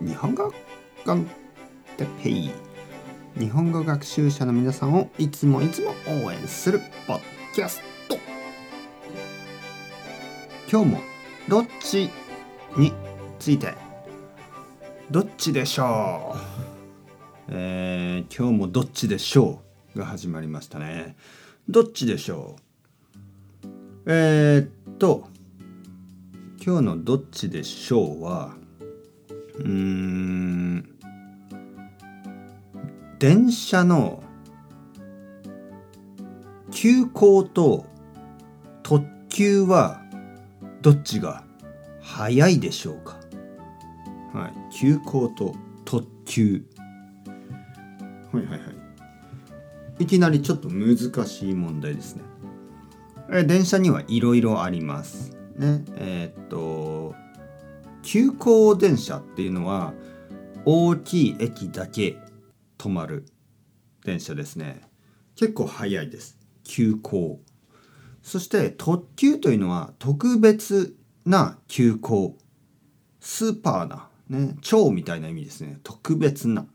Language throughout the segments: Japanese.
日本語コンテペイ日本語学習者の皆さんをいつもいつも応援す。るポッキャスト今日もどっちについてどっちでしょうえー、今日もどっちでしょうが始まりましたねどっちでしょうえー、っと今日のどっちでしょうはうん。電車の急行と特急はどっちが早いでしょうか？はい。急行と特急。はいはいはい。いきなりちょっと難しい問題ですね。え電車にはいろいろあります。ね。えー、っと急行電車っていうのは大きい駅だけ止まる電車ですね。結構早いです。急行。そして特急というのは特別な急行。スーパーなね超みたいな意味ですね。特別な。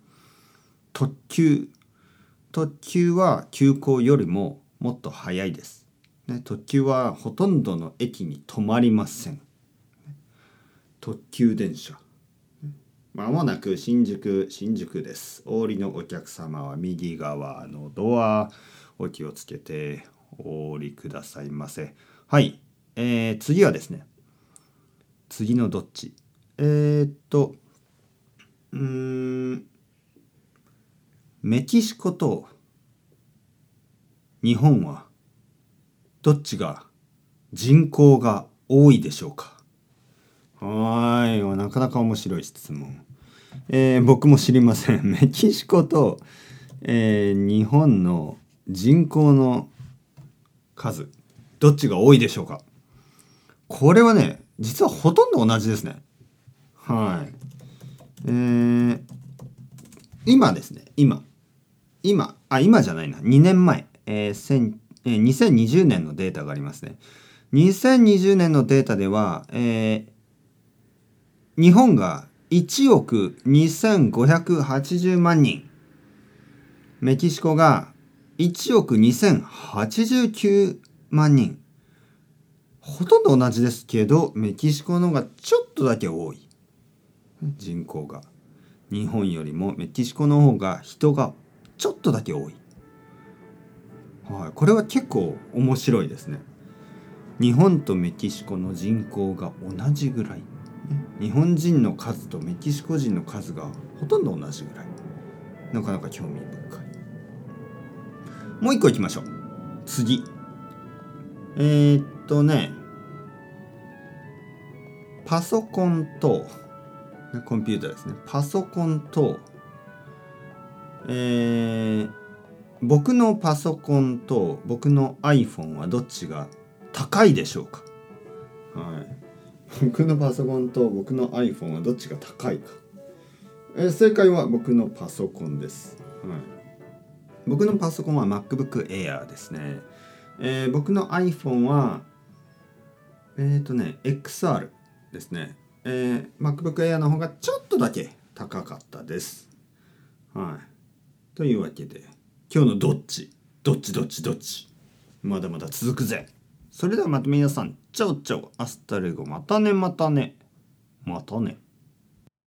特急。特急は急行よりももっと早いです、ね、特急はほとんどの駅に止まりません。特急電車。まもなく新宿新宿です。お降りのお客様は右側のドアお気をつけてお降りくださいませ。はい、えー、次はですね。次のどっち？えー、っとうんメキシコと日本はどっちが人口が多いでしょうか？はい。なかなか面白い質問、えー、僕も知りません。メキシコと、えー、日本の人口の数どっちが多いでしょうか？これはね実はほとんど同じですね。はい。えー、今ですね。今。今。あ今じゃないな。2年前、えーえー、2020年のデータがありますね。2020年のデータでは、えー、日本が1億2580万人。メキシコが1億2089万人。ほとんど同じですけどメキシコの方がちょっとだけ多い。人口が。日本よりもメキシコの方が人がちょっとだけ多い、はい、これは結構面白いですね。日本とメキシコの人口が同じぐらい。日本人の数とメキシコ人の数がほとんど同じぐらい。なかなか興味深い。もう一個いきましょう。次。えー、っとね。パソコンとコンピューターですね。パソコンとえー、僕のパソコンと僕の iPhone はどっちが高いでしょうか？はい。僕のパソコンと僕の iPhone はどっちが高いか、えー、正解は僕のパソコンです、はい、僕のパソコンは MacBook Air ですね、えー、僕の iPhone はえっ、ー、とね XR ですね、えー、MacBook Air の方がちょっとだけ高かったです。はい。というわけで今日のどっち？どっちどっちどっち？まだまだ続くぜ。それではまた皆さん ciao ciao hasta luego またねまたねまたね。